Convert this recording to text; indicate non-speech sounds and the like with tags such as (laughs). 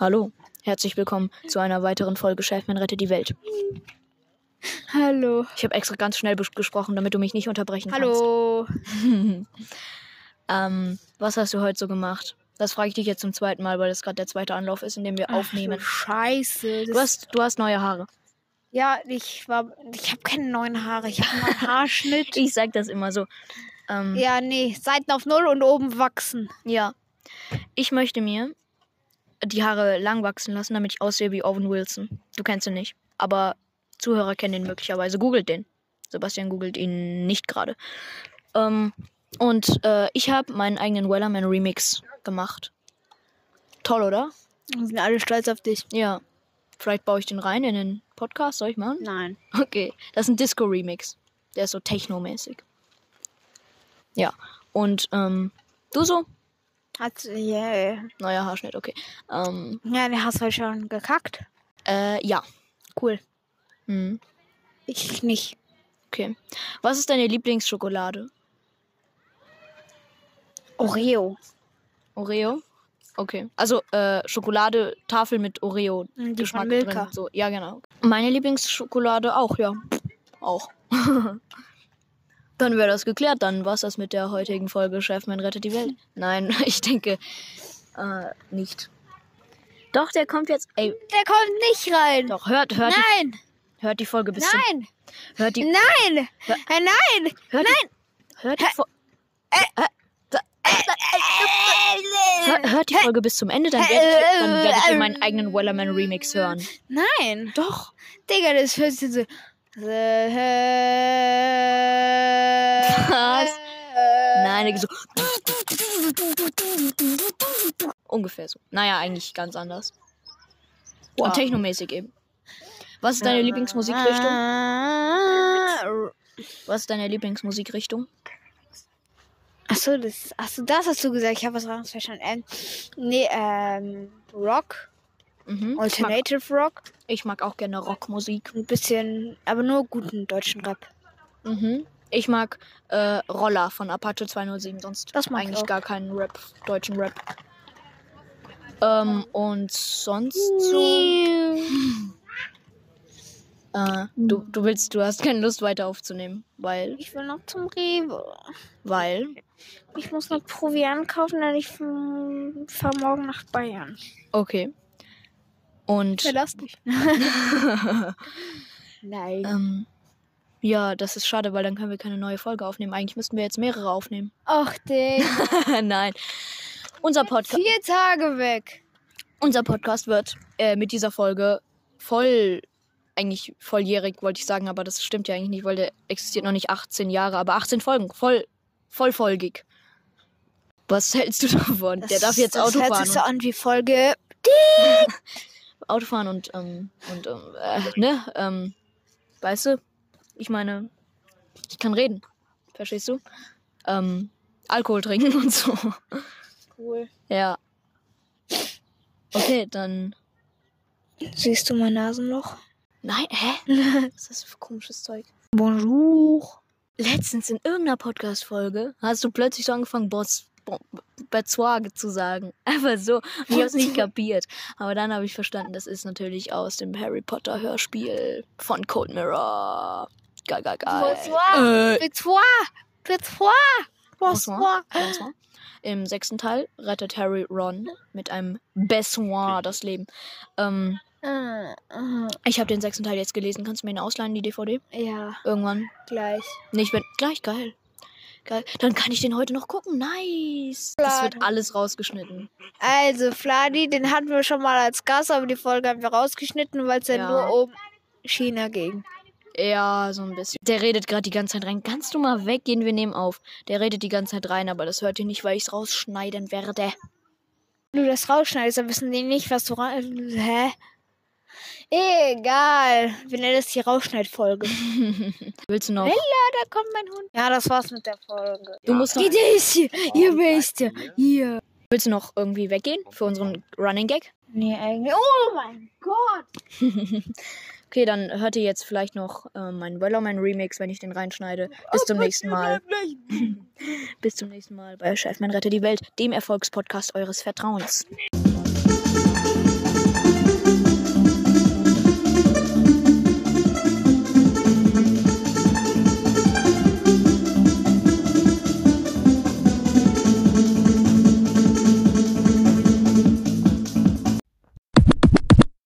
Hallo, herzlich willkommen zu einer weiteren Folge Chefman rettet die Welt. Hallo. Ich habe extra ganz schnell gesprochen, damit du mich nicht unterbrechen Hallo. kannst. (laughs) ähm, was hast du heute so gemacht? Das frage ich dich jetzt zum zweiten Mal, weil das gerade der zweite Anlauf ist, in dem wir Ach, aufnehmen. Scheiße. Du hast, du hast neue Haare. ja, ich war. Ich habe keine neuen Haare. Ich habe einen Haarschnitt. (laughs) Ich sag das immer so. Ähm, ja, nee. Seiten auf Null und oben wachsen. Ja. Ich möchte mir die Haare lang wachsen lassen, damit ich aussehe wie Owen Wilson. Du kennst ihn nicht. Aber Zuhörer kennen ihn möglicherweise. Googelt den. Sebastian googelt ihn nicht gerade. Ähm, und äh, ich habe meinen eigenen Wellerman Remix gemacht. Toll, oder? Wir sind alle stolz auf dich. Ja. Vielleicht baue ich den rein in den Podcast. Soll ich machen? Nein. Okay. Das ist ein Disco-Remix. Der ist so technomäßig. Ja. Und ähm, du so? Hat. Yeah. Neuer Haarschnitt, okay. Ähm, Ja, den hast du heute schon gekackt. äh, ja. Cool. Hm, Ich nicht. okay. Was ist deine Lieblingsschokolade? Oreo. Oreo? Okay. Also, äh, Schokolade, Tafel mit Oreo. Die Geschmack von Milka. drin. So, ja, genau. Meine Lieblingsschokolade auch, ja. Auch. (laughs) Dann wäre das geklärt. Dann war es das mit der heutigen Folge Chefman rettet die Welt. (laughs) Nein, (laughs) ich denke äh, nicht. Doch, der kommt jetzt. Ey, Der kommt nicht rein. doch, hört, hört, die, Nein. hört die Folge bis zum. Nein. Hört die, Nein. Hör- Äh, Nein. hört die, hört die, hört die Folge bis zum Ende, dann werdet dann werdet ihr meinen eigenen Wellerman Remix hören. Nein. Doch. Digga, das hört sich so. Was? Nein, so. Ungefähr so. Naja, eigentlich ganz anders. Wow. Und technomäßig eben. Was ist deine Lieblingsmusikrichtung? Was ist deine Lieblingsmusikrichtung? Achso, das, achso, das hast du gesagt. Ich habe was anderes verstanden. Ähm, nee, ähm, Rock. Mhm. Ich, mag, Alternative Rock. ich mag auch gerne Rockmusik. Ein bisschen, aber nur guten deutschen Rap. Mhm. Ich mag äh, Roller von Apache 207, sonst Das mag ich eigentlich gar keinen Rap, deutschen Rap. Ähm, und sonst so. Äh, du, du willst, du hast keine Lust weiter aufzunehmen, weil, Ich will noch zum Rewe. weil, Ich muss noch Proviant kaufen, denn ich fahre morgen nach Bayern. okay. Und, das nicht. (laughs) Nein. ähm, ja, das ist schade, weil dann können wir keine neue Folge aufnehmen. Eigentlich müssten wir jetzt mehrere aufnehmen. Ach, Digga. (laughs) Nein. Unser Podcast, Vier Tage weg. unser Podcast wird äh, mit dieser Folge voll, eigentlich volljährig, wollte ich sagen, aber das stimmt ja eigentlich nicht, weil der existiert noch nicht 18 Jahre, aber 18 Folgen, voll, vollfolgig. Was hältst du davon? der darf jetzt das Auto hört fahren. sich so an wie Folge. (laughs) und, Auto fahren und, ähm, und, ähm, äh, ne, ähm, weißt du? Ich meine, ich kann reden. Verstehst du? Ähm, Alkohol trinken (laughs) und so. Cool. Ja. Okay, dann. Siehst du mein Nasenloch? Nein, hä? (laughs) Was ist das für komisches Zeug? Bonjour. Letztens in irgendeiner Podcast-Folge hast du plötzlich so angefangen, Boss. Bezwage zu sagen. (laughs) Einfach so. Und ich hab's nicht (laughs) kapiert. Aber dann habe ich verstanden, das ist natürlich aus dem Harry Potter Hörspiel von Cold Mirror. Geil, geil, geil. Bonsoir. Äh. Bonsoir. Bonsoir. Im sechsten Teil rettet Harry Ron mit einem Bessoir das Leben. Ähm, Äh, äh, ich habe den sechsten Teil jetzt gelesen. Kannst du mir ihn ausleihen, die DVD? Ja, Irgendwann. gleich. Nicht, wenn. Gleich, geil. Geil. Dann kann ich den heute noch gucken. Nice. Das wird alles rausgeschnitten. Also, Fladi, den hatten wir schon mal als Gast, aber die Folge haben wir rausgeschnitten, weil es ja. Ja. nur um China ging. Ja, so ein bisschen. Der redet gerade die ganze Zeit rein. Kannst du mal weggehen? Wir nehmen auf. Der redet die ganze Zeit rein, aber das hört ihr nicht, weil ich es rausschneiden werde. Wenn du das rausschneidest, dann wissen die nicht, was du rein. Hä? Egal. Wir nennen das die Rausschneidfolge. (laughs) Willst du noch? Bella, da kommt mein Hund. Ja, das war's mit der Folge. Du musst noch, hier? Ihr wisst ja. Hier. willst du noch irgendwie weggehen für unseren Running Gag? Nee, eigentlich. Oh mein Gott. (laughs) Okay, dann hört ihr jetzt vielleicht noch äh, meinen Wellerman Remix, wenn ich den reinschneide. Bis zum nächsten Mal. (laughs) Bis zum nächsten Mal bei Chefman rette die Welt, dem Erfolgspodcast eures Vertrauens.